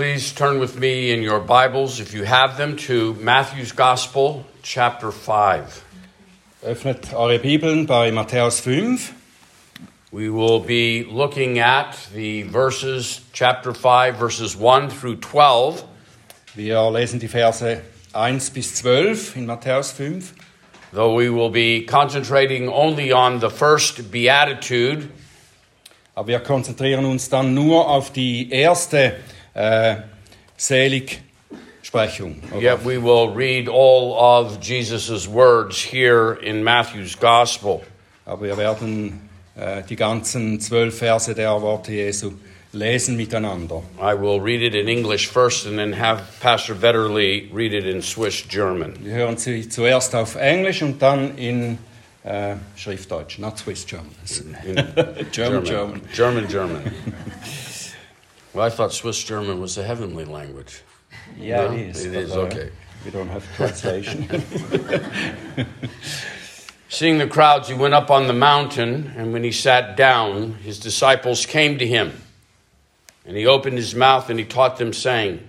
Please turn with me in your Bibles, if you have them, to Matthew's Gospel, chapter 5. Öffnet eure Bibeln bei Matthäus 5. We will be looking at the verses, chapter 5, verses 1 through 12. Wir lesen die Verse 1 bis 12 in Matthäus 5. Though we will be concentrating only on the first beatitude, Aber wir konzentrieren uns dann nur auf die erste äh, Seligsprechung. oder? yet we will read all of Jesus' words here in Matthew's Gospel. Aber wir werden äh, die ganzen zwölf Verse der Worte Jesu lesen miteinander. I will read it in English first and then have Pastor Vetterly read it in Swiss German. Wir hören sie zuerst auf Englisch und dann in äh, Schriftdeutsch, not Swiss German. In German, German. German, German. well, I thought Swiss German was a heavenly language. Yeah, No? it is. It is, uh, okay. We don't have translation. Seeing the crowds, he went up on the mountain, and when he sat down, his disciples came to him. And he opened his mouth and he taught them, saying,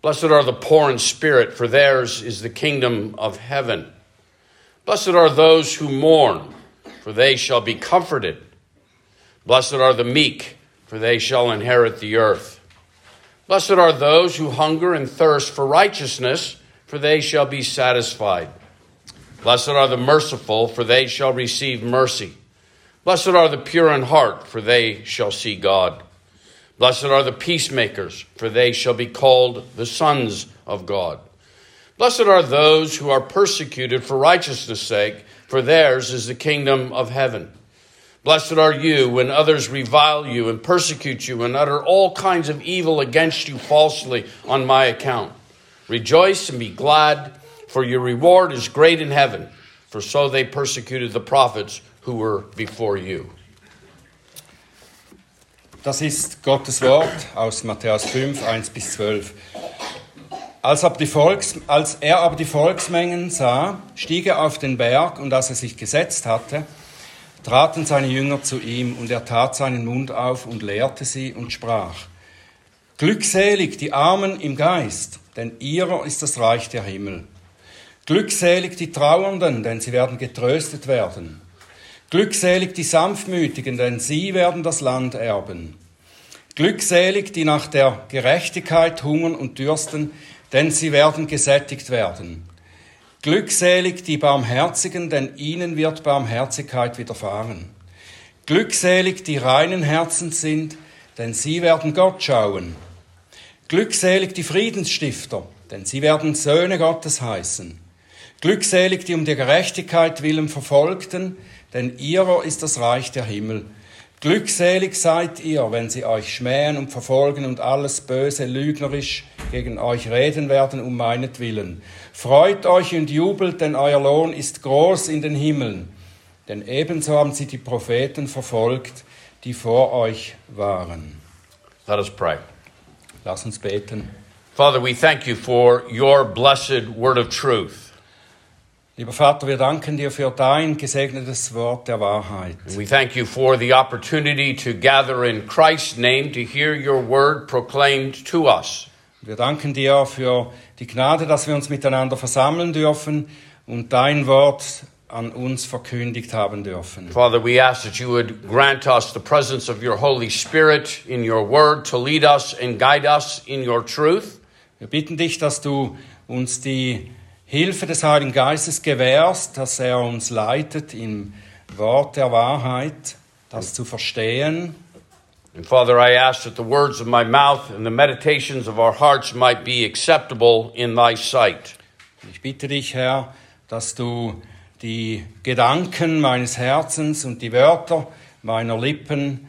Blessed are the poor in spirit, for theirs is the kingdom of heaven. Blessed are those who mourn, for they shall be comforted. Blessed are the meek, for they shall inherit the earth. Blessed are those who hunger and thirst for righteousness, for they shall be satisfied. Blessed are the merciful, for they shall receive mercy. Blessed are the pure in heart, for they shall see God. Blessed are the peacemakers, for they shall be called the sons of God. Blessed are those who are persecuted for righteousness' sake, for theirs is the kingdom of heaven. Blessed are you when others revile you and persecute you and utter all kinds of evil against you falsely on my account. Rejoice and be glad, for your reward is great in heaven, for so they persecuted the prophets who were before you. Das ist Gottes Wort aus Matthäus 5, 1 bis 12. Als, Volks, als er aber die Volksmengen sah, stieg er auf den Berg und als er sich gesetzt hatte, traten seine Jünger zu ihm und er tat seinen Mund auf und lehrte sie und sprach, Glückselig die Armen im Geist, denn ihrer ist das Reich der Himmel. Glückselig die Trauernden, denn sie werden getröstet werden. Glückselig die Sanftmütigen, denn sie werden das Land erben. Glückselig die nach der Gerechtigkeit hungern und dürsten, denn sie werden gesättigt werden. Glückselig die Barmherzigen, denn ihnen wird Barmherzigkeit widerfahren. Glückselig die reinen Herzens sind, denn sie werden Gott schauen. Glückselig die Friedensstifter, denn sie werden Söhne Gottes heißen. Glückselig die um der Gerechtigkeit willen Verfolgten, denn ihrer ist das Reich der Himmel. Glückselig seid ihr, wenn sie euch schmähen und verfolgen und alles Böse lügnerisch gegen euch reden werden um meinetwillen. Freut euch und jubelt, denn euer Lohn ist groß in den Himmeln. Denn ebenso haben sie die Propheten verfolgt, die vor euch waren. Let us pray. Lass uns beten. Father, we thank you for your blessed word of truth. Lieber Vater, wir danken dir für dein gesegnetes Wort der Wahrheit. We thank you for the opportunity to gather in Christ's name to hear your word proclaimed to us. Wir danken dir für die Gnade, dass wir uns miteinander versammeln dürfen und dein Wort an uns verkündigt haben dürfen. Father, we ask that you would grant us the presence of your Holy Spirit in your word to lead us and guide us in your truth. Wir bitten dich, dass du uns die Hilfe des Heiligen Geistes gewährst, dass er uns leitet im Wort der Wahrheit, das zu verstehen. And Father, I ask that the words of my mouth and the meditations of our hearts might be acceptable in thy sight. Ich bitte dich, Herr, dass du die Gedanken meines Herzens und die Wörter meiner Lippen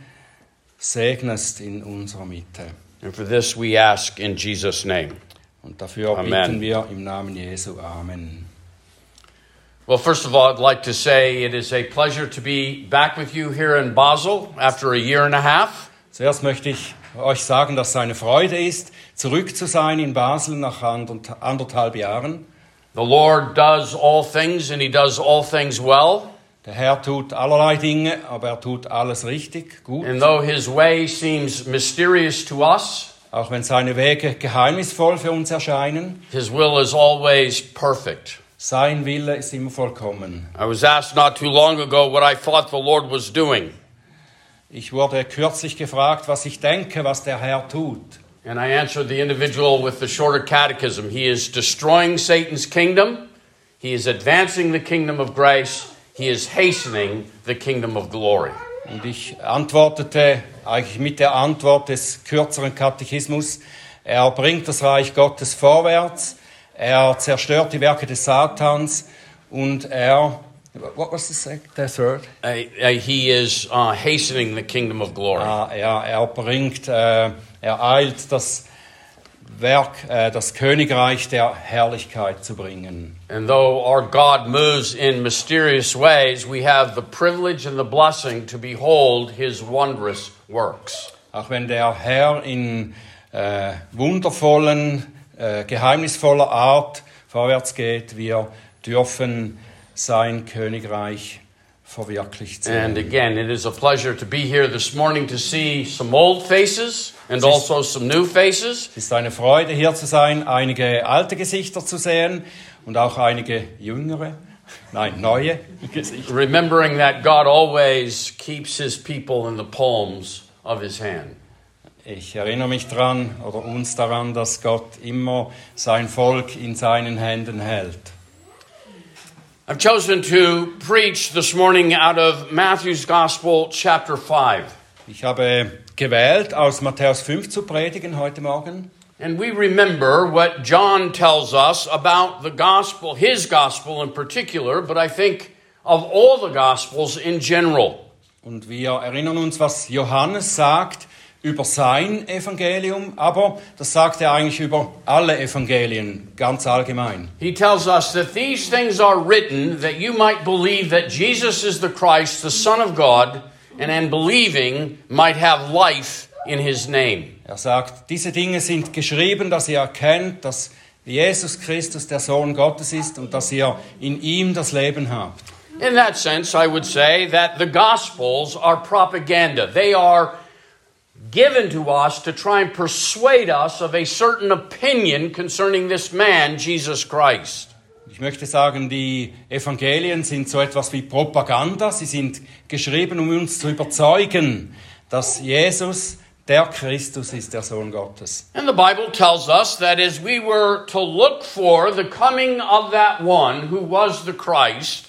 segnest in unserer Mitte. And for this we ask in Jesus' name. Und dafür Amen. bitten wir im Namen Jesu. Amen. Well, first of all, I'd like to say it is a pleasure to be back with you here in Basel after a year and a half. Zuerst möchte ich euch sagen, dass es eine Freude ist, zurück zu sein in Basel nach anderth- anderthalb Jahren. The Lord does all things and He does all things well. Der Herr tut allerlei Dinge, aber er tut alles richtig, gut. And though His way seems mysterious to us, auch wenn seine Wege geheimnisvoll für uns erscheinen. His will is always perfect. Sein Wille ist immer vollkommen. I was asked not too long ago what I thought the Lord was doing. Ich wurde kürzlich gefragt, was ich denke, was der Herr tut. And I answered the individual with the shorter catechism. He is destroying Satan's kingdom, he is advancing the kingdom of grace, he is hastening the kingdom of glory. Und ich antwortete eigentlich mit der Antwort des kürzeren Katechismus, er bringt das Reich Gottes vorwärts, er zerstört die Werke des Satans und er, what was the second, the third? Uh, uh, he is uh, hastening the kingdom of glory. Ah, er, er bringt, äh, er eilt das Werk, äh, das Königreich der Herrlichkeit zu bringen. And though our God moves in mysterious ways, we have the privilege and the blessing to behold his wondrous works. Auch wenn der Herr in äh, wundervollen, äh, geheimnisvoller Art vorwärts geht, wir dürfen sein Königreich verwirklicht And sehen. again, it is a pleasure to be here this morning to see some old faces and also some new faces. Es ist eine Freude, hier zu sein, einige alte Gesichter zu sehen und auch einige jüngere, nein, neue Gesichter. Remembering that God always keeps his people in the palms of his hand. Ich erinnere mich daran oder uns daran, dass Gott immer sein Volk in seinen Händen hält. I've chosen to preach this morning out of Matthew's Gospel, chapter 5. Ich habe gewählt, aus Matthäus 5 zu predigen heute Morgen. And we remember what John tells us about the gospel, his gospel in particular, but I think of all the gospels in general. Und wir erinnern uns, was Johannes sagt über sein Evangelium, aber das sagt er eigentlich über alle Evangelien ganz allgemein. He tells us that these things are written that you might believe that Jesus is the Christ, the Son of God, and in believing might have life in his name. Er sagt, diese Dinge sind geschrieben, dass ihr erkennt, dass Jesus Christus der Sohn Gottes ist und dass ihr in ihm das Leben habt. In that sense, I would say that the Gospels are propaganda. They are given to us to try and persuade us of a certain opinion concerning this man, Jesus Christ. Ich möchte sagen, die Evangelien sind so etwas wie Propaganda. Sie sind geschrieben, um uns zu überzeugen, dass Jesus der Christus ist, der Sohn Gottes. And the Bible tells us that as we were to look for the coming of that one who was the Christ,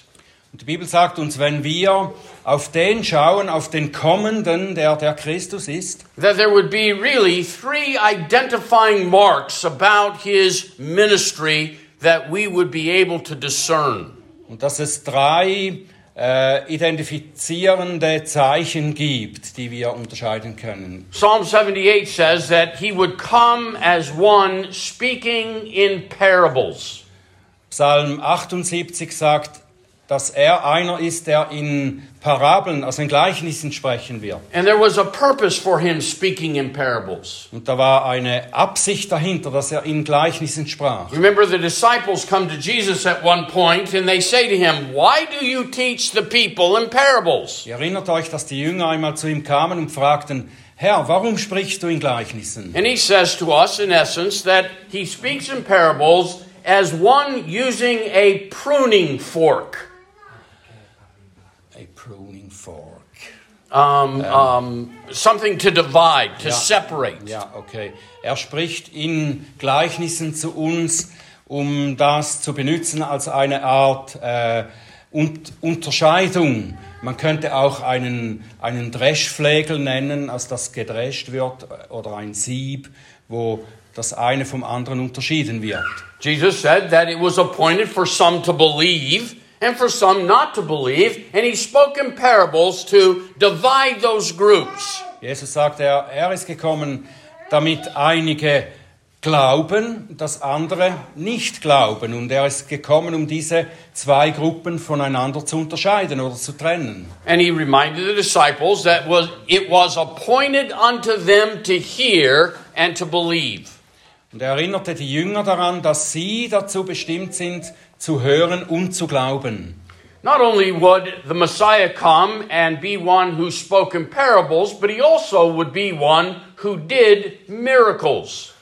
Und die Bibel sagt uns, wenn wir auf den schauen, auf den Kommenden, der der Christus ist, that there would be really three identifying marks about his ministry that we would be able to discern. und dass es drei äh, identifizierende Zeichen gibt, die wir unterscheiden können. Psalm 78 says that he would come as one speaking in parables. Psalm 78 sagt, dass er einer ist, der in Parabeln, also in Gleichnissen sprechen wird. And there was a purpose for him speaking in parables. Und da war eine Absicht dahinter, dass er in Gleichnissen sprach. Remember, the disciples come to Jesus at one point and they say to him, Why do you teach the people in parables? Ihr erinnert euch, dass die Jünger einmal zu ihm kamen und fragten, Herr, warum sprichst du in Gleichnissen? And he says to us, in essence, that he speaks in parables as one using a pruning fork. A pruning fork. Um, um, something to divide, to Ja. separate. Ja, okay. Er spricht in Gleichnissen zu uns, um das zu benutzen als eine Art äh, Un- Unterscheidung. Man könnte auch einen, einen Dreschflegel nennen, als das gedrescht wird, oder ein Sieb, wo das eine vom anderen unterschieden wird. Jesus said that it was appointed for some to believe and for some not to believe, and he spoke in parables to divide those groups. Jesus sagt, er, er ist gekommen, damit einige glauben, dass andere nicht glauben. Und er ist gekommen, um diese zwei Gruppen voneinander zu unterscheiden oder zu trennen. And he reminded the disciples that was it was appointed unto them to hear and to believe. Und er erinnerte die Jünger daran, dass sie dazu bestimmt sind, zu hören und zu glauben. not only would the Messiah come and be one who spoke in parables, but he also would be one who did miracles.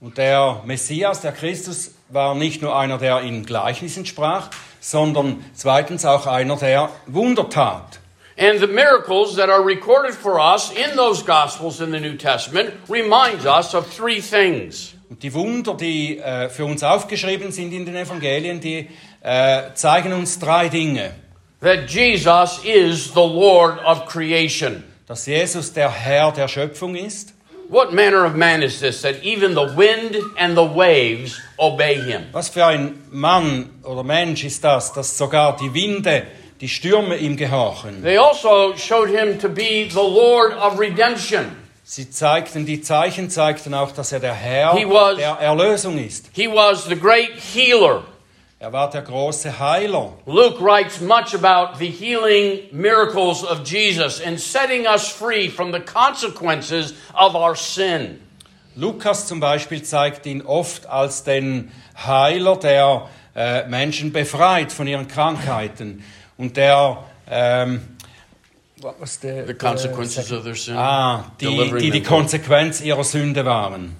Und der Messias, der Christus, war nicht nur einer, der in Gleichnissen sprach, sondern zweitens auch einer, der Wunder tat. And the miracles that are recorded for us in those Gospels in the New Testament reminds us of three things. Und die Wunder, die äh, für uns aufgeschrieben sind in den Evangelien, die äh, zeigen uns drei Dinge. That Jesus is the Lord of creation. Dass Jesus der Herr der Schöpfung ist. What manner of man is this that even the wind and the waves obey him? Was für ein Mann oder Mensch ist das, dass sogar die Winde, die Stürme ihm gehorchen? They also showed him to be the Lord of redemption. Sie zeigten, die Zeichen zeigten auch, dass er der Herr He was- der Erlösung ist. He was the great healer. Er war der große Heiler. Luke writes much about the healing miracles of Jesus and setting us free from the consequences of our sin. Lukas zum Beispiel zeigt ihn oft als den Heiler, der äh, Menschen befreit von ihren Krankheiten und der ähm, what was the, The consequences of their sin. ah, die, die die. Konsequenz ihrer Sünde waren.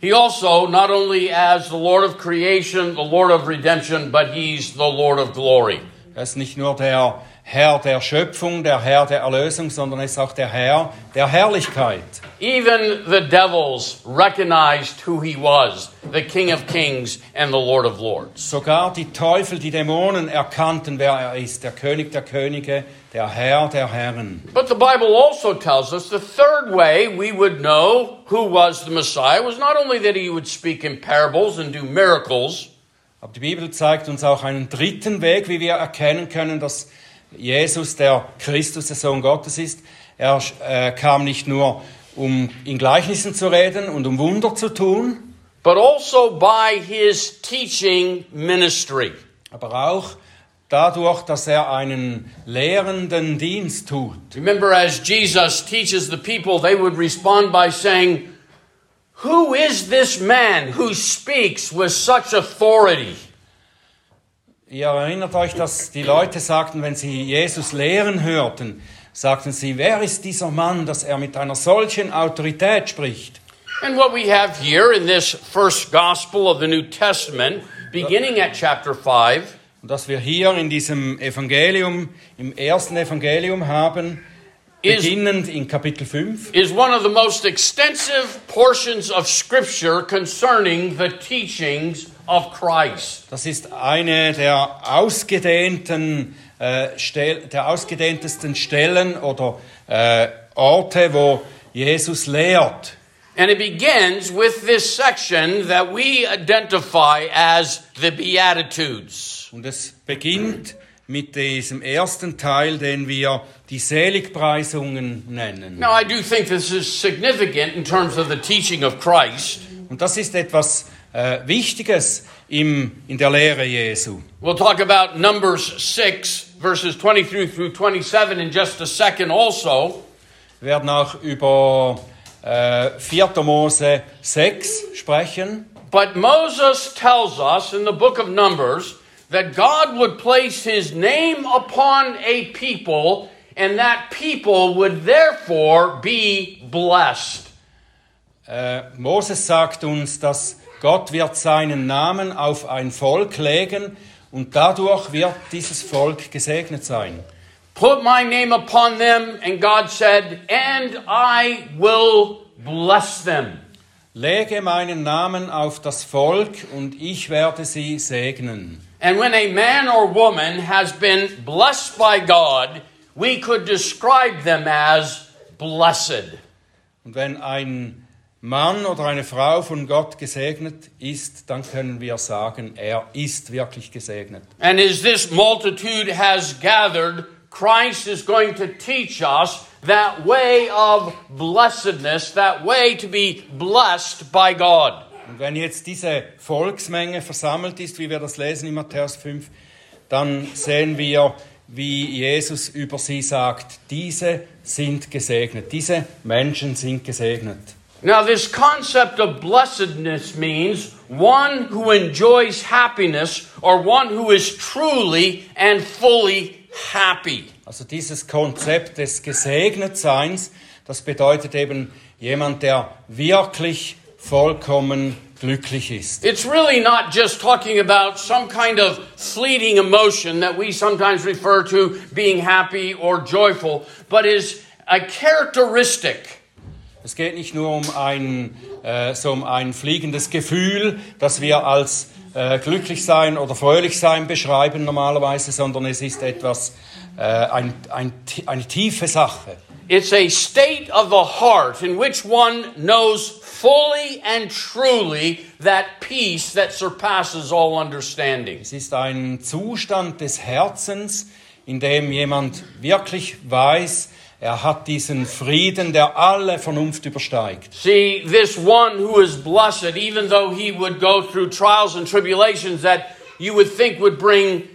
He also, not only as the Lord of creation, the Lord of redemption, but he's the Lord of glory. Er ist nicht nur der Herr der Schöpfung, der Herr der Erlösung, sondern er ist auch der Herr der Herrlichkeit. Even the devils recognized who he was, the King of kings and the Lord of lords. Sogar die Teufel, die Dämonen erkannten, wer er ist, der König der Könige, der Herr der Herren. But the Bible also tells us the third way we would know who was the Messiah was not only that he would speak in parables and do miracles, Aber die Bibel zeigt uns auch einen dritten Weg, wie wir erkennen können, dass Jesus der Christus, der Sohn Gottes ist. Er äh, kam nicht nur, um in Gleichnissen zu reden und um Wunder zu tun, but also by his teaching ministry. aber auch dadurch, dass er einen lehrenden Dienst tut. Remember, as Jesus teaches the people, they would respond by saying, Who is this man who speaks with such authority? Ihr erinnert euch, dass die Leute sagten, wenn sie Jesus lehren hörten, sagten sie, wer ist dieser Mann, dass er mit einer solchen Autorität spricht? And what we have here in this first gospel of the New Testament, beginning at chapter 5, Und dass wir hier in diesem Evangelium, im ersten Evangelium haben, Is- beginnend in Kapitel 5, is one of the most extensive portions of Scripture concerning the teachings of Christ. das ist eine der ausgedehnten, äh, der ausgedehntesten Stellen oder äh, Orte, wo Jesus lehrt. And it begins with this section that we identify as the Beatitudes. Und es beginnt mit diesem ersten Teil, den wir die Seligpreisungen nennen. Now, I do think this is significant in terms of the teaching of Christ. Und das ist etwas äh, Wichtiges im, in der Lehre Jesu. We'll talk about Numbers 6, verses 23 through 27 in just a second also. Wir werden auch über äh, 4. Mose 6 sprechen. But Moses tells us in the book of Numbers that God would place his name upon a people, and that people would therefore be blessed. Äh, Moses sagt uns, dass Gott wird seinen Namen auf ein Volk legen und dadurch wird dieses Volk gesegnet sein. Put my name upon them, and God said, and I will bless them. Lege meinen Namen auf das Volk und ich werde sie segnen. And when a man or woman has been blessed by God, we could describe them as blessed. Und wenn ein Mann oder eine Frau von Gott gesegnet ist, dann können wir sagen, er ist wirklich gesegnet. And as this multitude has gathered, Christ is going to teach us that way of blessedness, that way to be blessed by God. Und wenn jetzt diese Volksmenge versammelt ist, wie wir das lesen in Matthäus 5, dann sehen wir, wie Jesus über sie sagt, diese sind gesegnet, diese Menschen sind gesegnet. Now, this concept of blessedness means one who enjoys happiness or one who is truly and fully happy. Also dieses Konzept des Gesegnetseins, das bedeutet eben jemand, der wirklich vollkommen glücklich ist. It's really not just talking about some kind of fleeting emotion that we sometimes refer to being happy or joyful, but is a characteristic. Es geht nicht nur um ein, äh, so um ein fliegendes Gefühl, das wir als äh, glücklich sein oder fröhlich sein beschreiben normalerweise, sondern es ist etwas, äh, ein, ein, eine tiefe Sache. It's a state of the heart in which one knows fully and truly that peace that surpasses all understanding. Es ist ein Zustand des Herzens, in dem jemand wirklich weiß, er hat diesen Frieden, der alle Vernunft übersteigt. See, this one who is blessed, even though he would go through trials and tribulations that you would think would bring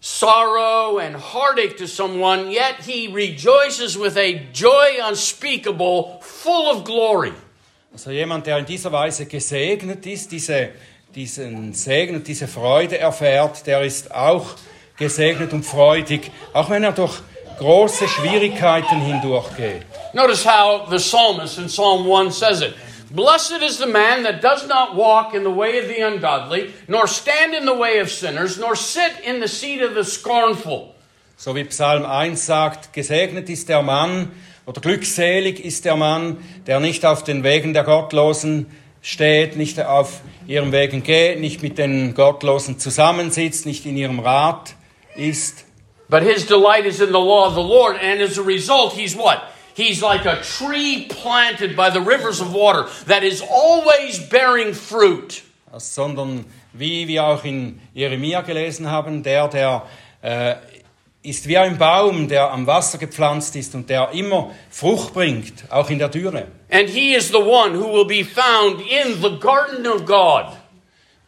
sorrow and heartache to someone, yet he rejoices with a joy unspeakable, full of glory. Also jemand, der in dieser Weise gesegnet ist, diese, diesen Segen und diese Freude erfährt, der ist auch gesegnet und freudig, auch wenn er durch große Schwierigkeiten hindurchgeht. Notice how the psalmist in Psalm 1 says it. Blessed is the man that does not walk in the way of the ungodly, nor stand in the way of sinners, nor sit in the seat of the scornful. So wie Psalm 1 sagt, gesegnet ist der Mann oder glückselig ist der Mann, der nicht auf den Wegen der Gottlosen steht, nicht auf ihren Wegen geht, nicht mit den Gottlosen zusammensitzt, nicht in ihrem Rat ist. But his delight is in the law of the Lord, and as a result, he's what? He's like a tree planted by the rivers of water that is always bearing fruit. Sondern wie wir auch in Jeremia gelesen haben, der, der äh, ist wie ein Baum, der am Wasser gepflanzt ist und der immer Frucht bringt, auch in der Dürre. And he is the one who will be found in the garden of God.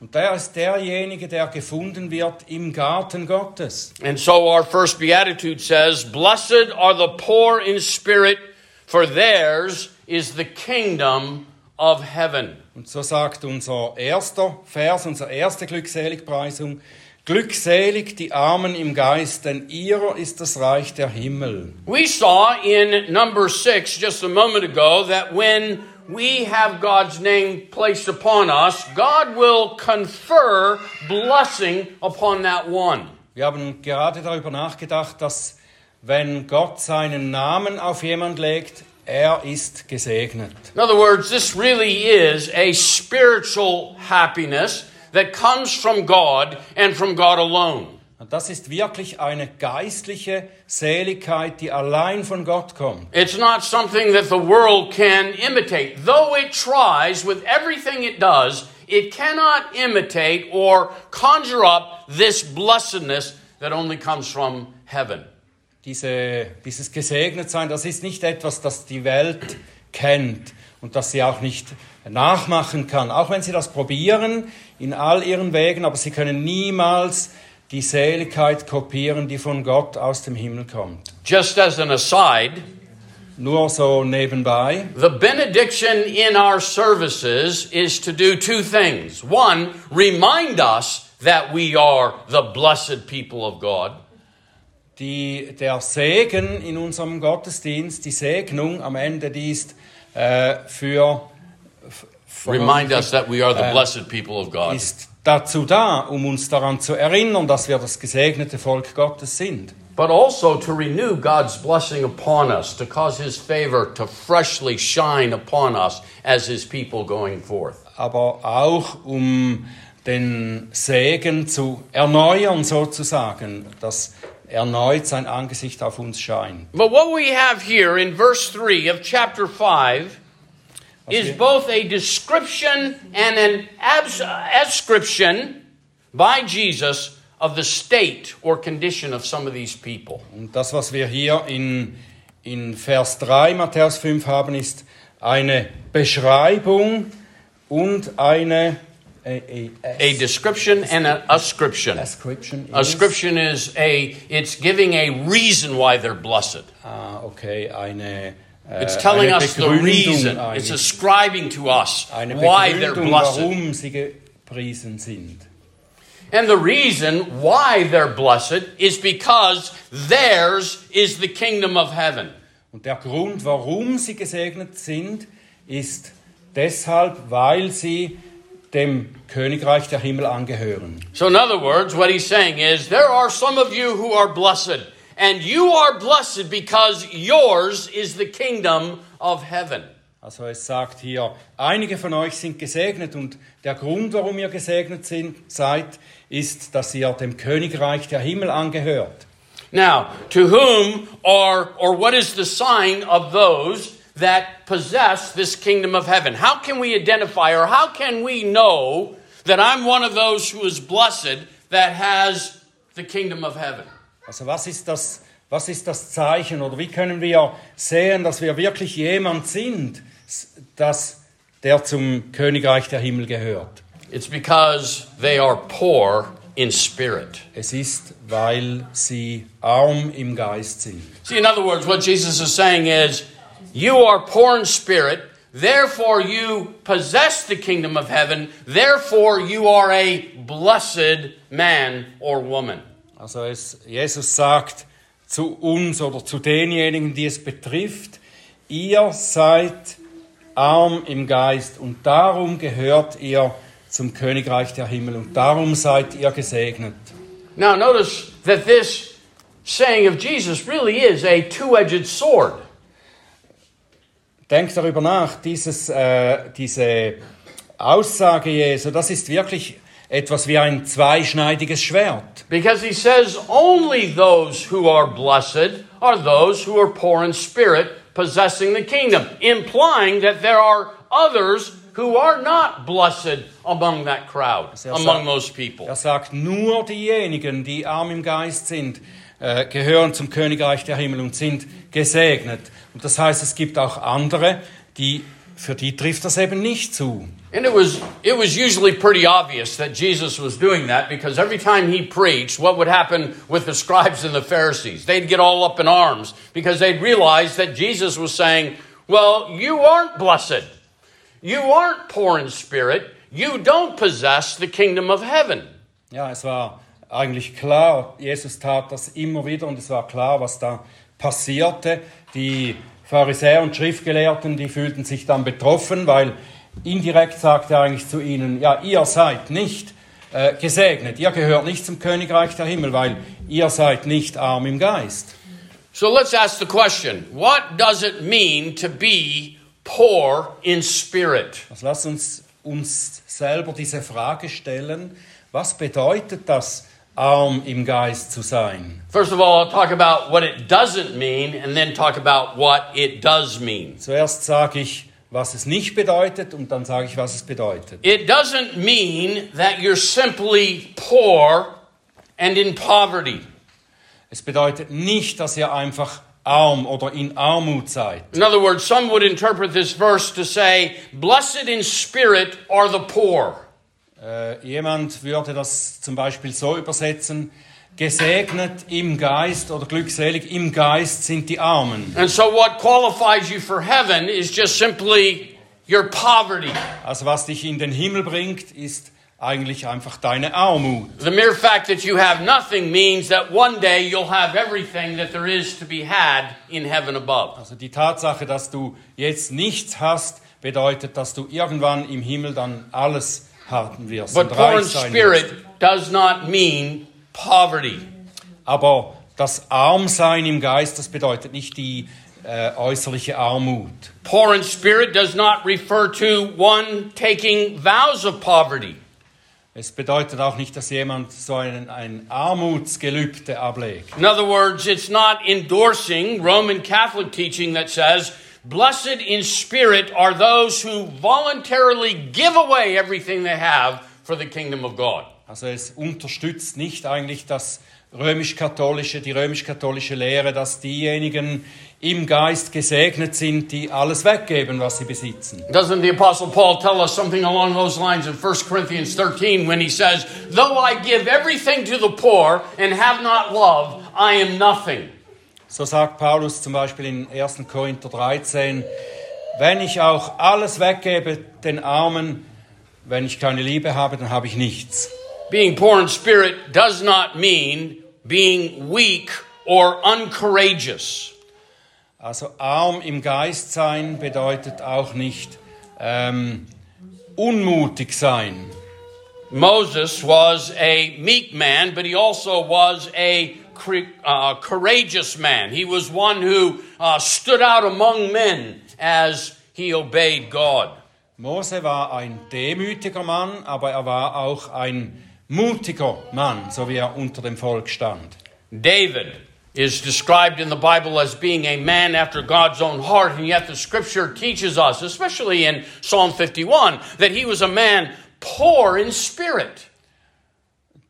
Und der ist derjenige, der gefunden wird im Garten Gottes. And so our first beatitude says, Blessed are the poor in spirit, for theirs is the kingdom of heaven. Und so sagt unser erster Vers, unsere erste Glückseligpreisung, Glückselig die Armen im Geist, denn ihrer ist das Reich der Himmel. We saw in number six just a moment ago that when we have God's name placed upon us, God will confer blessing upon that one. Wir haben gerade darüber nachgedacht, dass wenn Gott seinen Namen auf jemand legt, er ist gesegnet. In other words, this really is a spiritual happiness that comes from God and from God alone. Und das ist wirklich eine geistliche Seligkeit, die allein von Gott kommt. It's not something that the world can imitate. Though it tries with everything it does, it cannot imitate or conjure up this blessedness that only comes from heaven. Diese, dieses Gesegnetsein, das ist nicht etwas, das die Welt kennt und das sie auch nicht nachmachen kann. Auch wenn sie das probieren in all ihren Wegen, aber sie können niemals die Seligkeit kopieren, die von Gott aus dem Himmel kommt. Just as an aside, Nur so nebenbei. the benediction in our services is to do two things. One, remind us that we are the blessed people of God. Die, der Segen in unserem Gottesdienst, die Segnung am Ende, die ist äh, für Remind us that we are the blessed people of God. ist dazu da, um uns daran zu erinnern, dass wir das gesegnete Volk Gottes sind. But also to renew God's blessing upon us, to cause His favor to freshly shine upon us as His people going forth. aber auch um den Segen zu erneuern sozusagen, dass erneut sein Angesicht auf uns scheint. But what we have here in verse 3 of chapter 5 is both a description and an abs- ascription by Jesus of the state or condition of some of these people. Und das, was wir hier in, in Vers 3 Matthäus 5 haben, ist eine Beschreibung und eine a, a, A description and an ascription. ascription. is- Ascription is a it's giving a reason why they're blessed. Ah, okay, eine Uh, it's telling us the reason. It's ascribing to us why they're blessed. warum sie ge gepriesen sind. And the reason why they're blessed is because theirs is the kingdom of heaven. Und der Grund, warum sie gesegnet sind, ist deshalb, weil sie dem Königreich der Himmel angehören. So, in other words, what he's saying is there are some of you who are blessed, and you are blessed because yours is the kingdom of heaven. Also es sagt hier, einige von euch sind gesegnet und der Grund, warum ihr gesegnet sind, seid, ist, dass ihr dem Königreich der Himmel angehört. Now, to whom or or what is the sign of those that possess this kingdom of heaven? How can we identify or how can we know that I'm one of those who is blessed that has the kingdom of heaven? Also was ist das, was ist das Zeichen oder wie können wir sehen, dass wir wirklich jemand sind, dass der zum Königreich der Himmel gehört? It's because they are poor in spirit. Es ist, weil sie arm im Geist sind. See, in other words, what Jesus is saying is, you are poor in spirit, therefore you possess the kingdom of heaven, therefore you are a blessed man or woman. Also es, Jesus sagt zu uns oder zu denjenigen, die es betrifft, ihr seid arm im Geist und darum gehört ihr zum Königreich der Himmel und darum seid ihr gesegnet. Now, notice that this saying of Jesus really is a two edged sword. Denkt darüber nach, dieses, äh, diese Aussage Jesu, das ist wirklich etwas wie ein zweischneidiges Schwert. Because he says only those who are blessed are those who are poor in spirit, possessing the kingdom, implying that there are others who are not blessed among that crowd, er among sagt- those people. Er sagt, nur diejenigen, die arm im Geist sind, äh, gehören zum Königreich der Himmel und sind gesegnet. Und das heißt, es gibt auch andere, die, für die trifft das eben nicht zu. And it was it was usually pretty obvious that Jesus was doing that because every time he preached, what would happen with the scribes and the Pharisees? They'd get all up in arms because they'd realize that Jesus was saying, "Well, you aren't blessed. You aren't poor in spirit. You don't possess the kingdom of heaven." Ja, es war eigentlich klar, Jesus tat das immer wieder und es war klar, was da passierte. Die Pharisäer und Schriftgelehrten, die fühlten sich dann betroffen, weil indirekt sagte er eigentlich zu ihnen, ja, ihr seid nicht äh, gesegnet, ihr gehört nicht zum Königreich der Himmel, weil ihr seid nicht arm im Geist. So let's ask the question, what does it mean to be poor in spirit? Also lasst uns uns selber diese Frage stellen, was bedeutet das, arm im Geist zu sein? First of all, I'll talk about what it doesn't mean and then talk about what it does mean. Zuerst sage ich, was es nicht bedeutet und dann sage ich, was es bedeutet. It doesn't mean that you're simply poor and in poverty. Es bedeutet nicht, dass ihr einfach arm oder in Armut seid. In other words, some would interpret this verse to say, Blessed in spirit are the poor. Äh, jemand würde das zum Beispiel so übersetzen, gesegnet im Geist oder glückselig im Geist sind die Armen. And so, what qualifies you for heaven is just simply your poverty. Also was dich in den Himmel bringt, ist eigentlich einfach deine Armut. The mere fact that you have nothing means that one day you'll have everything that there is to be had in heaven above. Also die Tatsache, dass du jetzt nichts hast, bedeutet, dass du irgendwann im Himmel dann alles haben wirst But poor in spirit does not mean poverty. Aber das Armsein im Geist, das bedeutet nicht die äh, äußerliche Armut. Poor in spirit does not refer to one taking vows of poverty. Es bedeutet auch nicht, dass jemand so einen, ein Armutsgelübde ablegt. In other words, it's not endorsing Roman Catholic teaching that says, Blessed in spirit are those who voluntarily give away everything they have for the kingdom of God. Also es unterstützt nicht eigentlich das römisch-katholische, die römisch-katholische Lehre, dass diejenigen im Geist gesegnet sind, die alles weggeben, was sie besitzen. Doesn't the Apostle Paul tell us something along those lines in 1 Corinthians 13 when he says, Though I give everything to the poor and have not love, I am nothing. So sagt Paulus zum Beispiel in 1. Korinther 13, wenn ich auch alles weggebe den Armen, wenn ich keine Liebe habe, dann habe ich nichts. Being poor in spirit does not mean being weak or uncourageous. Also arm im Geist sein bedeutet auch nicht ähm, unmutig sein. Moses was a meek man, but he also was a uh, courageous man. He was one who uh, stood out among men as he obeyed God. Mose war ein demütiger Mann, aber er war auch ein mutiger Mann, so wie er unter dem Volk stand. David is described in the Bible as being a man after God's own heart, and yet the scripture teaches us, especially in Psalm 51, that he was a man poor in spirit.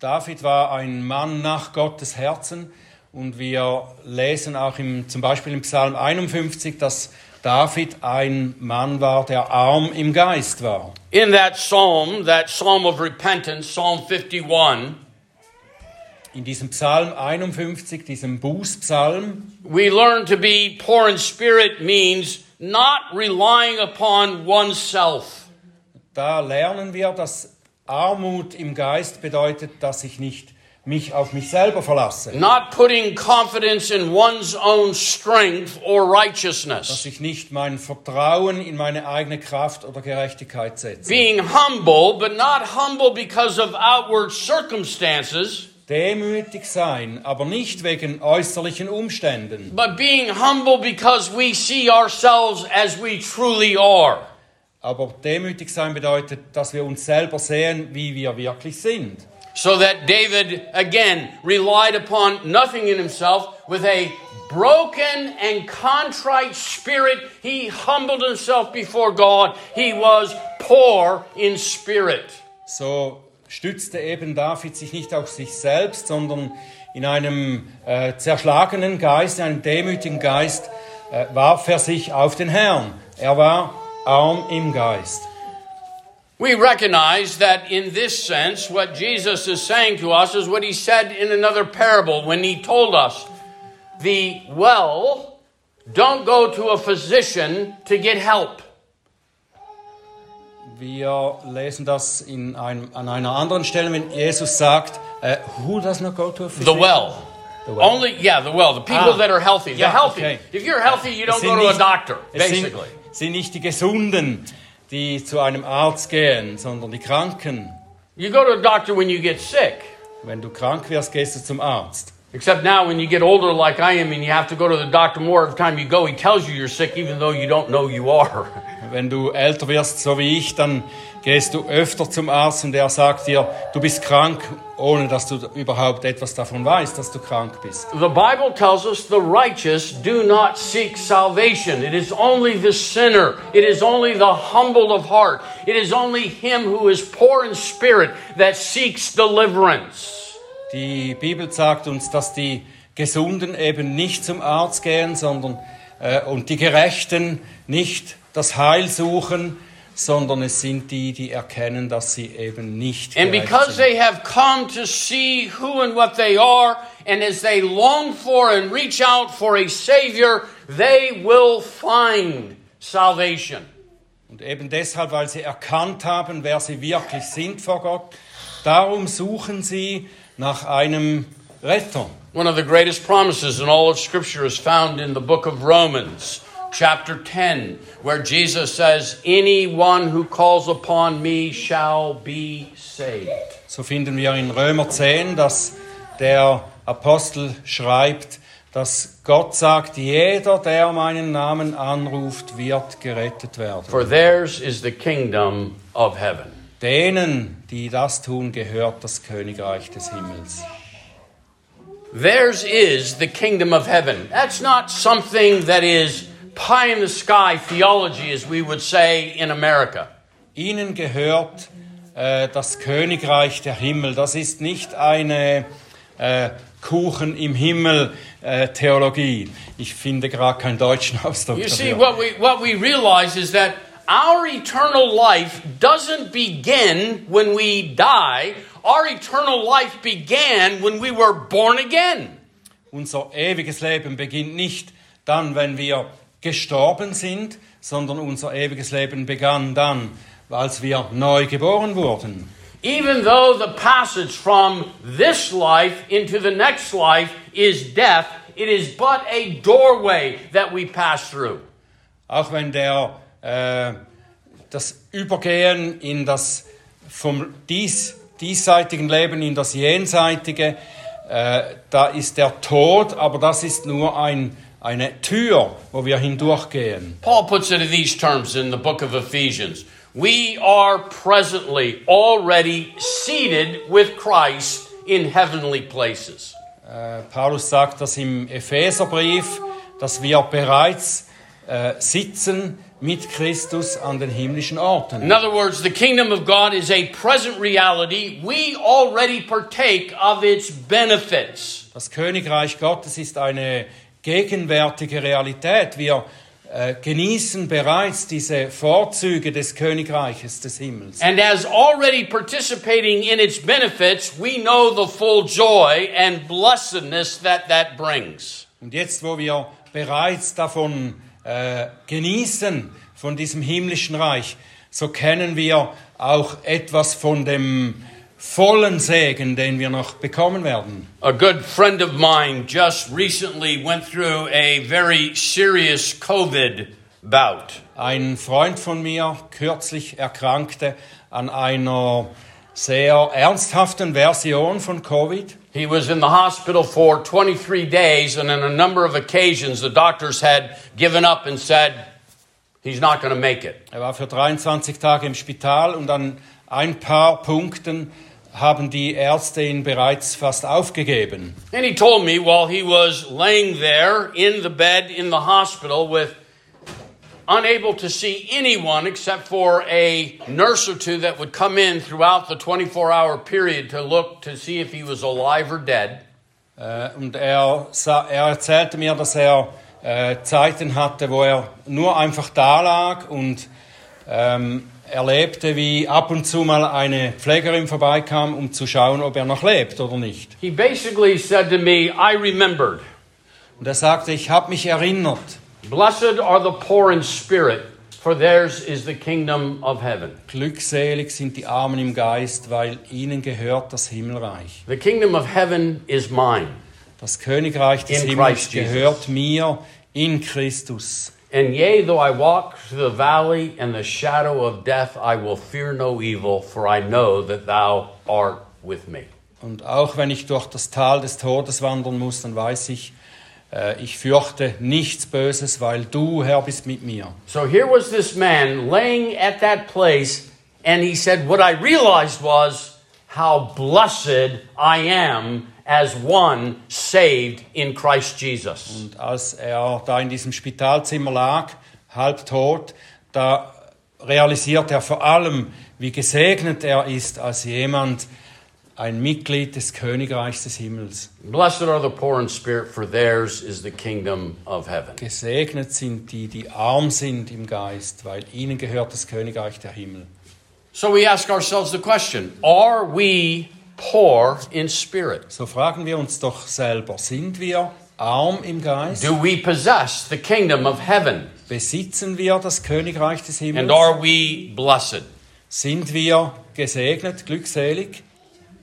David war ein Mann nach Gottes Herzen und wir lesen auch im, zum Beispiel im Psalm 51, dass David ein Mann war, der arm im Geist war. In that psalm, that psalm of repentance, Psalm 51, In diesem Psalm 51, diesem Bußpsalm, we learn to be poor in spirit means not relying upon oneself. da lernen wir, dass Armut im Geist bedeutet, dass ich nicht mich auf mich selber verlasse. Not putting confidence in one's own strength or Dass righteousness. ich nicht mein Vertrauen in meine eigene Kraft oder Gerechtigkeit setze. Being humble, but not humble because of outward circumstances, Demütig sein, aber nicht wegen äußerlichen Umständen, but being humble because we see ourselves as we truly are. aber demütig sein bedeutet, dass wir uns selber sehen, wie wir wirklich sind. So that David, again, relied upon nothing in himself. With a broken and contrite spirit, he humbled himself before God. He was poor in spirit. So stützte eben David sich nicht auf sich selbst, sondern in einem äh, zerschlagenen Geist, in einem demütigen Geist, äh, warf er sich auf den Herrn. Er war arm im Geist. We recognize that in this sense, what Jesus is saying to us is what he said in another parable when he told us the well, don't go to a physician to get help. Wir lesen das in einem, an einer anderen Stelle, wenn Jesus sagt, äh, who does not go to a The physician? well. The well. Only, yeah, the well. The people Ah. that are healthy. The healthy. okay. If you're healthy, you don't sind go to a doctor, Es sind, basically. sind nicht die Gesunden, die zu einem Arzt gehen, sondern die Kranken. You go to a doctor when you get sick. Wenn du krank wirst, gehst du zum Arzt. Except now, when you get older, like I am, and you have to go to the doctor more every time you go, he tells you you're sick, even though you don't know you are. Wenn du älter wirst, so wie ich, dann gehst du öfter zum Arzt und er sagt dir, du bist krank, ohne dass du überhaupt etwas davon weißt, dass du krank bist. The Bible tells us the righteous do not seek salvation. It is only the sinner. It is only the humbled of heart. It is only him who is poor in spirit that seeks deliverance. Die Bibel sagt uns, dass die Gesunden eben nicht zum Arzt gehen, sondern äh, und die Gerechten nicht das Heil suchen, sondern es sind die, die erkennen, dass sie eben nicht And because sind. they have come to see who and what they are, and as they long for and reach out for a Savior, they will find salvation. Und eben deshalb, weil sie erkannt haben, wer sie wirklich sind vor Gott, darum suchen sie nach einem Retter. One of the greatest promises in all of Scripture is found in the book of Romans, chapter 10, where Jesus says, Anyone who calls upon me shall be saved. So finden wir in Römer 10, dass der Apostel schreibt, dass Gott sagt, jeder, der meinen Namen anruft, wird gerettet werden. For theirs is the kingdom of heaven. Denen, die das tun, gehört das Königreich des Himmels. Theirs is the kingdom of heaven. That's not something that is pie in the sky theology, as we would say in America. Ihnen gehört äh, das Königreich der Himmel. Das ist nicht eine äh, Kuchen im Himmel äh, Theologie. Ich finde gerade keinen deutschen Ausdruck You see, dafür. what we, what we realize is that our eternal life doesn't begin when we die. Our eternal life began when we were born again. Unser ewiges Leben beginnt nicht dann, wenn wir gestorben sind, sondern unser ewiges Leben begann dann, als wir neu geboren wurden. Even though the passage from this life into the next life is death, it is but a doorway that we pass through. Auch wenn der, äh, das Übergehen in das vom dies, diesseitigen Leben in das jenseitige, äh, da ist der Tod, aber das ist nur ein, eine Tür, wo wir hindurchgehen. Paul puts it in these terms in the book of Ephesians. We are presently already seated with Christ in heavenly places. Äh, Paulus sagt das im Epheserbrief, dass wir bereits äh, sitzen mit Christus an den himmlischen Orten. In other words, the kingdom of God is a present reality. We already partake of its benefits. Das Königreich Gottes ist eine gegenwärtige Realität. Wir äh, genießen bereits diese Vorzüge des Königreiches des Himmels. And as already participating in its benefits, we know the full joy and blessedness that that brings. Und jetzt, wo wir bereits davon äh, genießen, von diesem himmlischen Reich, so kennen wir auch etwas von dem vollen Segen, den wir noch bekommen werden. A good friend of mine just recently went through a very serious COVID bout. Ein Freund von mir kürzlich erkrankte an einer sehr ernsthaften Version von Covid. He was in the hospital for 23 days, and on a number of occasions, the doctors had given up and said, He's not going to make it. Er war für 23 Tage im Spital und an ein paar Punkten haben die Ärzte ihn bereits fast aufgegeben. And he told me while he was laying there in the bed in the hospital with unable to see anyone except for a nurse or two that would come in throughout the 24 hour period to look to see if he was alive or dead. Äh, und er, er erzählte mir, dass er äh, Zeiten hatte, wo er nur einfach da lag und ähm, erlebte, wie ab und zu mal eine Pflegerin vorbeikam, um zu schauen, ob er noch lebt oder nicht. He basically said to me, I remembered. Und er sagte, ich habe mich erinnert. Blessed are the poor in spirit, for theirs is the kingdom of heaven. Glückselig sind die Armen im Geist, weil ihnen gehört das Himmelreich. The kingdom of heaven is mine. Das Königreich des In Himmels Christ Jesus. gehört mir in Christus. And yea, though I walk through the valley and the shadow of death, I will fear no evil, for I know that thou art with me. Und auch wenn ich durch das Tal des Todes wandern muss, dann weiß ich, ich fürchte nichts Böses, weil du, Herr, bist mit mir. So here was this man laying at that place, and he said, What I realized was how blessed I am as one saved in Christ Jesus. Und als er da in diesem Spitalzimmer lag, halb tot, da realisiert er vor allem, wie gesegnet er ist als jemand, ein Mitglied des Königreichs des Himmels. Blessed are the poor in spirit, for theirs is the kingdom of heaven. Gesegnet sind die, die arm sind im Geist, weil ihnen gehört das Königreich der Himmel. So we ask ourselves the question Are we poor in spirit? So fragen wir uns doch selber, sind wir arm im Geist? Do we possess the kingdom of heaven? Besitzen wir das Königreich des And Himmels? are we blessed? Sind wir gesegnet, glückselig?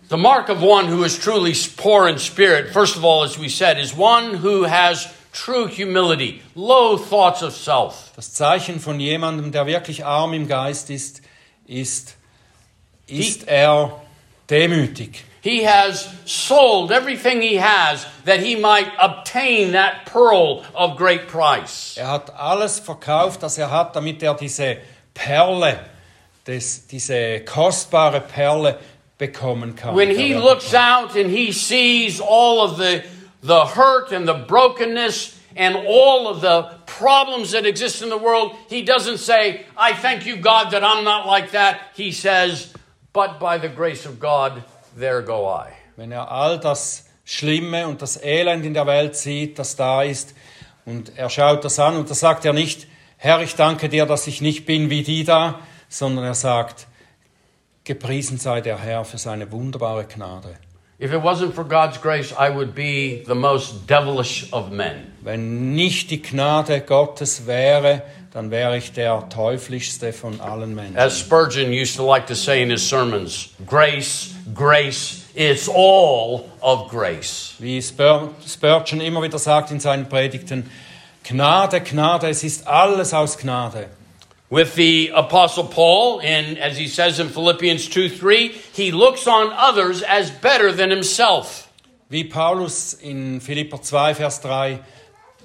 The mark of one who is truly poor in spirit, first of all, as we said, is one who has true humility, low thoughts of self. Das Zeichen von jemandem, der wirklich arm im Geist ist, ist, ist er demütig. He has sold everything he has that he might obtain that pearl of great price. Er hat alles verkauft, was er hat, damit er diese Perle, des, diese kostbare Perle bekommen kann. When he looks out and he sees all of the, the hurt and the brokenness and all of the problems that exist in the world, he doesn't say, I thank you, God, that I'm not like that. He says, But by the grace of God, there go I. Wenn er all das Schlimme und das Elend in der Welt sieht, das da ist, und er schaut das an, und da sagt er nicht, Herr, ich danke dir, dass ich nicht bin wie die da, sondern er sagt, gepriesen sei der Herr für seine wunderbare Gnade. If it wasn't for God's grace, I would be the most devilish of men. Wenn nicht die Gnade Gottes wäre, dann wäre ich der teuflischste von allen Menschen. As Spurgeon used to like to say in his sermons, grace, grace, it's all of grace. Wie Spur Spurgeon immer wieder sagt in seinen Predigten, Gnade, Gnade, es ist alles aus Gnade. With the Apostle Paul, in, as he says in Philippians 2 3, he looks on others as better than himself. Wie Paulus in Philipper 2, Vers 3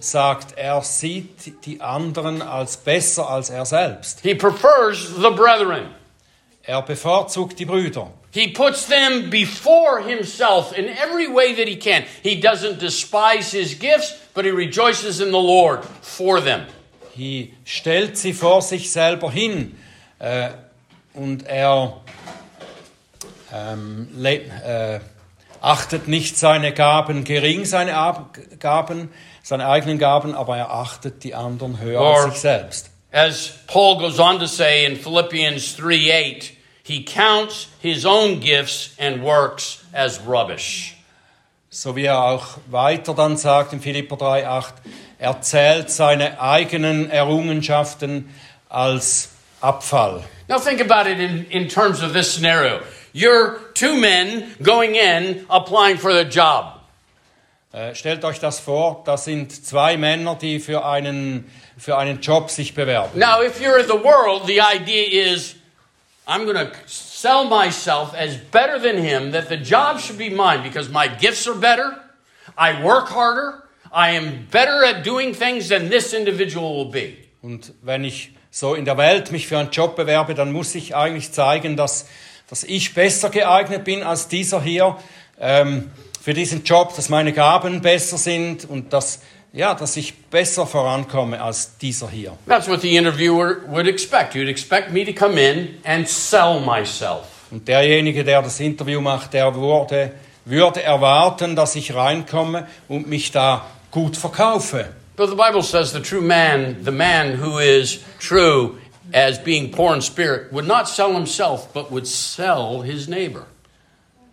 sagt, er sieht die anderen als besser als er selbst. He prefers the brethren. Er bevorzugt die Brüder. He puts them before himself in every way that he can. He doesn't despise his gifts, but he rejoices in the Lord for them. Er stellt sie vor sich selber hin äh, und er ähm, äh, achtet nicht seine Gaben gering, seine Ab Gaben, seine eigenen Gaben, aber er achtet die anderen höher Or- als sich selbst. As Paul goes on to say in Philippians 3 8, he counts his own gifts and works as rubbish. So wie er auch weiter dann sagt in Philipper 3,8, er zählt seine eigenen Errungenschaften als Abfall. Now think about it in, in terms of this scenario. You're two men going in, applying for the job. Äh, stellt euch das vor, das sind zwei Männer, die für einen, für einen Job sich bewerben. Now, if you're in the world, the idea is I'm going to sell myself as better than him, that the job should be mine because my gifts are better, I work harder, I am better at doing things than this individual will be. Und wenn ich so in der Welt mich für einen Job bewerbe, dann muss ich eigentlich zeigen, dass, dass ich besser geeignet bin als dieser hier ähm, für diesen Job, dass meine Gaben besser sind und dass, ja, dass ich besser vorankomme als dieser hier. That's what the interviewer would expect. You'd expect me to come in and sell myself. Und derjenige, der das Interview macht, der würde, würde erwarten, dass ich reinkomme und mich da gut. But the Bible says the true man, the man who is true as being poor in spirit, would not sell himself, but would sell his neighbor.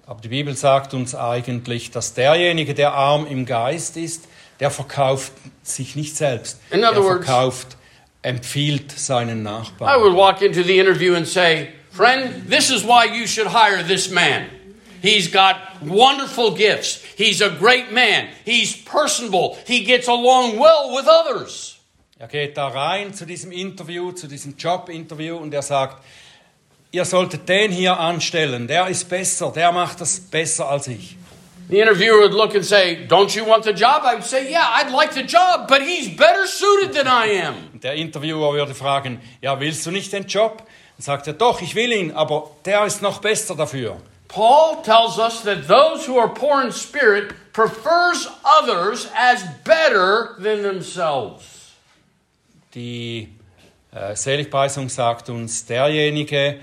Aber die Bibel sagt uns eigentlich, dass derjenige, der arm im Geist ist, der verkauft sich nicht selbst. In other er words- verkauft, empfiehlt seinen Nachbarn. I would walk into the interview and say, Friend, this is why you should hire this man. He's got wonderful gifts. He's a great man. He's personable. He gets along well with others. Er geht da rein zu diesem Interview, zu diesem Jobinterview und er sagt, ihr solltet den hier anstellen, der ist besser, der macht das besser als ich. The interviewer would look and say, Don't you want the job? I would say, Yeah, I'd like the job, but he's better suited than I am. Der Interviewer würde fragen, ja, willst du nicht den Job? Dann sagt er, doch, ich will ihn, aber der ist noch besser dafür. Paul tells us that those who are poor in spirit prefers others as better than themselves. Die äh, Seligpreisung sagt uns, derjenige,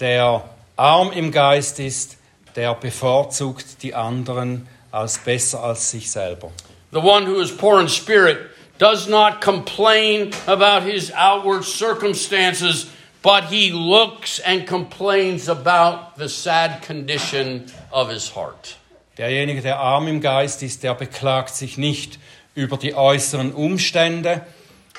der arm im Geist ist, der bevorzugt die anderen als besser als sich selber. The one who is poor in spirit does not complain about his outward circumstances, but he looks and complains about the sad condition of his heart. Derjenige, der arm im Geist ist, der beklagt sich nicht über die äußeren Umstände,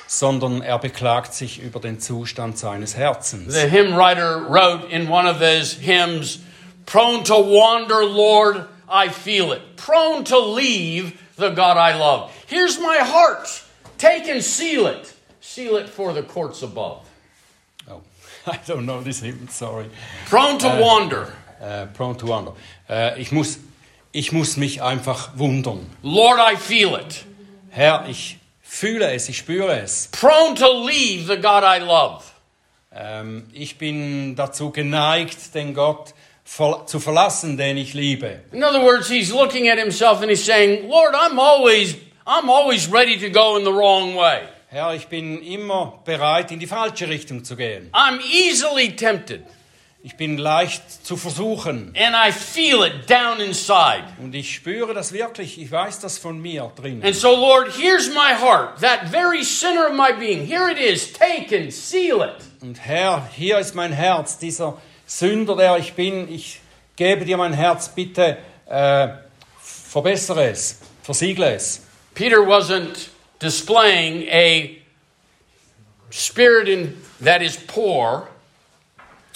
sondern er beklagt sich über den Zustand seines Herzens. The hymn writer wrote in one of his hymns, Prone to wander, Lord, I feel it. Prone to leave the God I love. Here's my heart. Take and seal it. Seal it for the courts above. I don't know this hymn, sorry. Prone to uh, wander. Äh, prone to wander. Äh, ich, muss, ich muss mich einfach wundern. Lord, I feel it. Herr, ich fühle es, ich spüre es. Prone to leave the God I love. Ähm, ich bin dazu geneigt, den Gott ver zu verlassen, den ich liebe. In other words, he's looking at himself and he's saying, Lord, I'm always, I'm always ready to go in the wrong way. Herr, ich bin immer bereit, in die falsche Richtung zu gehen. I'm easily tempted. Ich bin leicht zu versuchen. And I feel it down inside. Und ich spüre das wirklich. Ich weiß das von mir drinnen. And so, Lord, here's my heart, that very center of my being. Here it is. Take and seal it. Und Herr, hier ist mein Herz, dieser Sünder, der ich bin. Ich gebe dir mein Herz. Bitte äh, verbessere es, versiegle es. Peter wasn't displaying a spirit in, that is poor,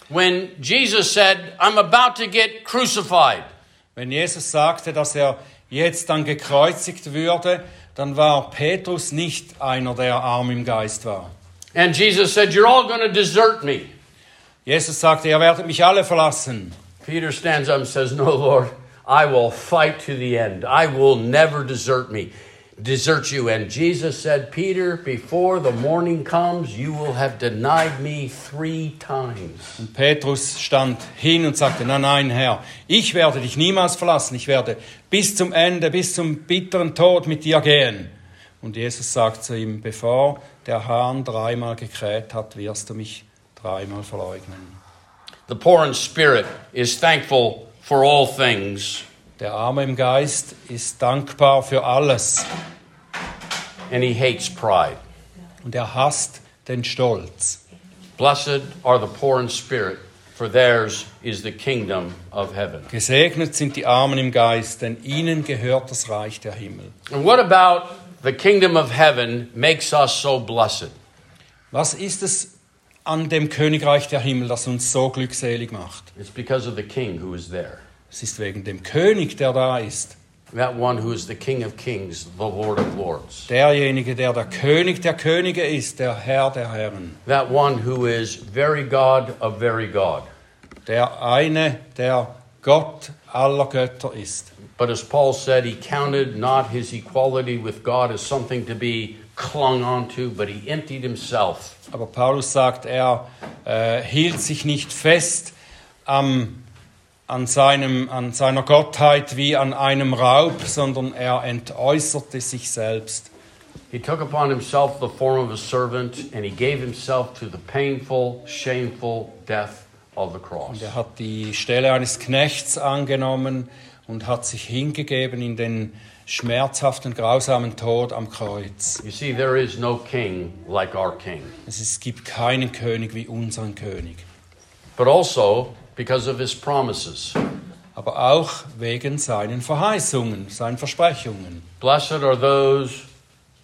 when Jesus said, I'm about to get crucified, Wenn Jesus sagte, dass er jetzt dann gekreuzigt würde, dann war Petrus nicht einer, der arm im Geist war. and Jesus said, You're all going to desert me. Jesus sagte, ihr werdet mich alle verlassen. Peter stands up and says, No, Lord, I will fight to the end. I will never desert me, desert you. And Jesus said, Peter, before the morning comes, you will have denied me three times. Und Petrus stand hin und sagte, nein, nein, Herr, ich werde dich niemals verlassen. Ich werde bis zum Ende, bis zum bitteren Tod mit dir gehen. Und Jesus sagt zu ihm, bevor der Hahn dreimal gekräht hat, wirst du mich dreimal verleugnen. The poor in spirit is thankful for all things, Der Arme im Geist ist dankbar für alles and he hates pride. und er hasst den Stolz. Blessed are the poor in spirit, for theirs is the kingdom of heaven. Gesegnet sind die Armen im Geist, denn ihnen gehört das Reich der Himmel. And what about the kingdom of heaven makes us so blessed? Was ist es an dem Königreich der Himmel, das uns so glückselig macht? It's because of the king who is there. Es ist wegen dem König, der da ist. That one who is the King of Kings, the Lord of Lords. Derjenige, der der König der Könige ist, der Herr der Herren. That one who is very God of very God. Der eine, der Gott aller Götter ist. But as Paul said, he counted not his equality with God as something to be clung onto, but he emptied himself. Aber Paulus sagt, er äh, hielt sich nicht fest am, an, seinem, an seiner Gottheit wie an einem Raub, sondern er entäußerte sich selbst. He took upon himself the form of a servant, and he gave himself to the painful, shameful death of the cross. Und er hat die Stelle eines Knechts angenommen und hat sich hingegeben in den schmerzhaften, grausamen Tod am Kreuz. You see, there is no king like our king. Es, gibt keinen König wie unseren König. But also because of his promises. Aber auch wegen seinen Verheißungen, seinen Versprechungen. Blessed are those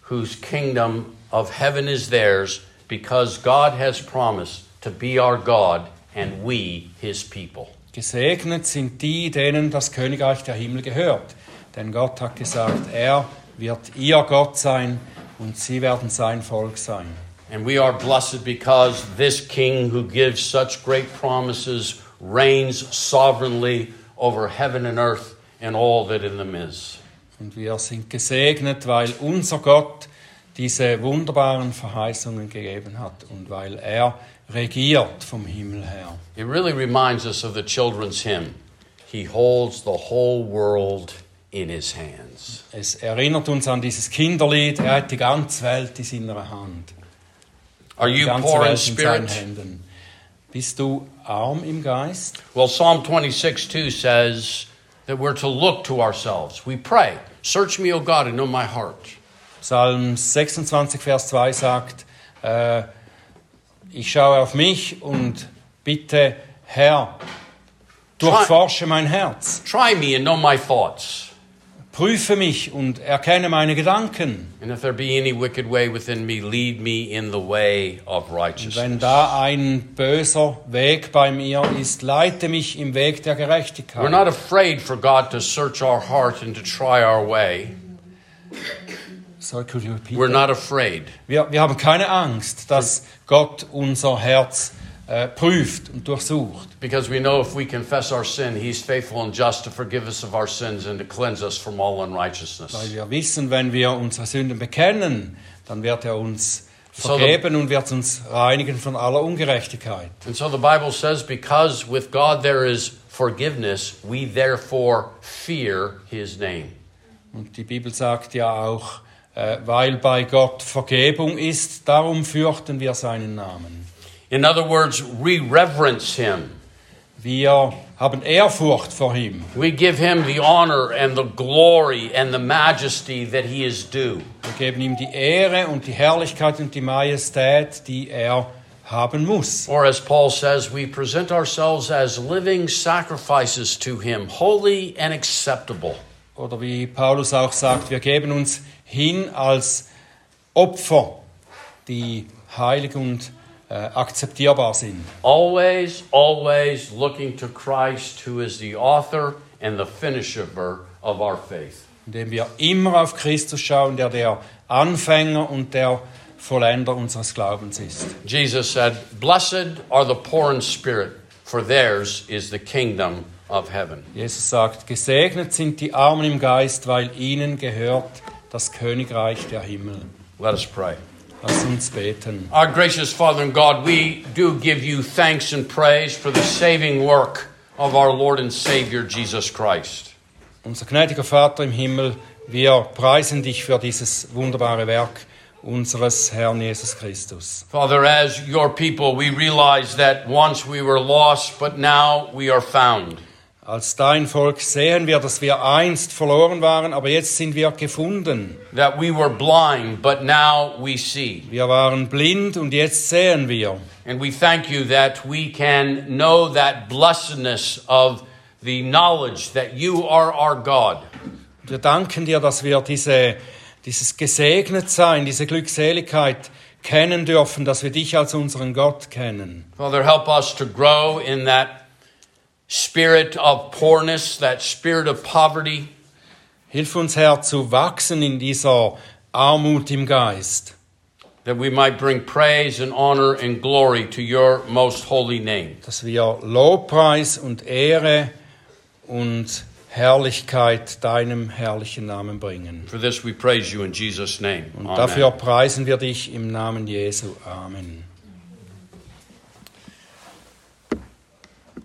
whose kingdom of heaven is theirs, because God has promised to be our God and we his people. Gesegnet sind die, denen das Königreich der Himmel gehört. Denn Gott hat gesagt, er wird ihr Gott sein und sie werden sein Volk sein. And we are blessed because this king who gives such great promises reigns sovereignly over heaven and earth and all that in them is. Und wir sind gesegnet, weil unser Gott diese wunderbaren Verheißungen gegeben hat und weil er regiert vom Himmel her. It really reminds us of the children's hymn He holds the whole world in his hands. Es erinnert uns an dieses Kinderlied, er hat die ganze Welt in seiner Hand. Are you poor in spirit? Bist du arm im Geist? Well, Psalm 26 2 says that we're to look to ourselves. We pray, Search me, O God, and know my heart. Psalm 26, Vers 2 sagt, äh, ich schaue auf mich und bitte, Herr, durchforsche mein Herz, Try me and know my thoughts. Prüfe mich und erkenne meine Gedanken. And if there be any wicked way within me, lead me in the way of righteousness. wenn da ein böser Weg bei mir ist, leite mich im Weg der We're Gerechtigkeit. not afraid for God to search our heart and to try our way. Sorry, could you repeat We're that? not afraid. wir, wir haben keine Angst, dass Gott unser Herz äh, prüft und durchsucht. Because we know if we confess our sin, He's faithful and just to forgive us of our sins and to cleanse us from all Weil unrighteousness. wir wissen, wenn wir unsere Sünden bekennen, dann wird er uns vergeben und wird uns reinigen von aller Ungerechtigkeit. And so the Bible says, because with God there is forgiveness, we therefore fear His name. Und die Bibel sagt ja auch, äh, weil bei Gott Vergebung ist, darum fürchten wir seinen Namen. In other words, we reverence Him. Wir haben Ehrfurcht vor ihm. We give Him the honor and the glory and the majesty that He is due. Wir geben ihm die Ehre und die Herrlichkeit und die Majestät, die er haben muss. Or as Paul says, we present ourselves as living sacrifices to Him, holy and acceptable. Oder wie Paulus auch sagt, wir geben uns hin als Opfer, die heilig und äh, akzeptierbar sind. Always, always looking to Christ, who is the author and the finisher of our faith. Indem wir immer auf Christus schauen, der der Anfänger und der Vollender unseres Glaubens ist. Jesus said, Blessed are the poor in spirit, for theirs is the kingdom of heaven. Jesus sagt, gesegnet sind die Armen im Geist, weil ihnen gehört das Königreich der Himmel. Let us pray. Lass uns beten. Our gracious Father and God, we do give you thanks and praise for the saving work of our Lord and Savior Jesus Christ. Unser gnädiger Vater im Himmel, wir preisen dich für dieses wunderbare Werk unseres Herrn Jesus Christus. Father, as your people, we realize that once we were lost, but now we are found. Als dein Volk sehen wir, dass wir einst verloren waren, aber jetzt sind wir gefunden. That we were blind, but now we see. Wir waren blind und jetzt sehen wir. And we thank you that we can know that blessedness of the knowledge that you are our God. Wir danken dir, dass wir diese, dieses Gesegnetsein, diese Glückseligkeit kennen dürfen, dass wir dich als unseren Gott kennen. Father, help us to grow in that spirit of poorness, that spirit of poverty. Hilf uns, Herr, zu wachsen in dieser Armut im Geist, that we might bring praise and honor and glory to your most holy name. dass wir Lobpreis und Ehre und Herrlichkeit deinem herrlichen Namen bringen. For this we praise you in Jesus' name. Und Amen. dafür preisen wir dich im Namen Jesu. Amen.